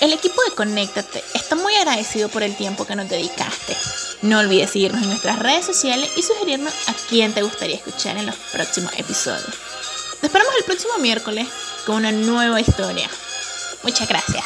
El equipo de Conéctate está muy agradecido por el tiempo que nos dedicaste. No olvides seguirnos en nuestras redes sociales y sugerirnos a quién te gustaría escuchar en los próximos episodios. Te esperamos el próximo miércoles con una nueva historia. Muchas gracias.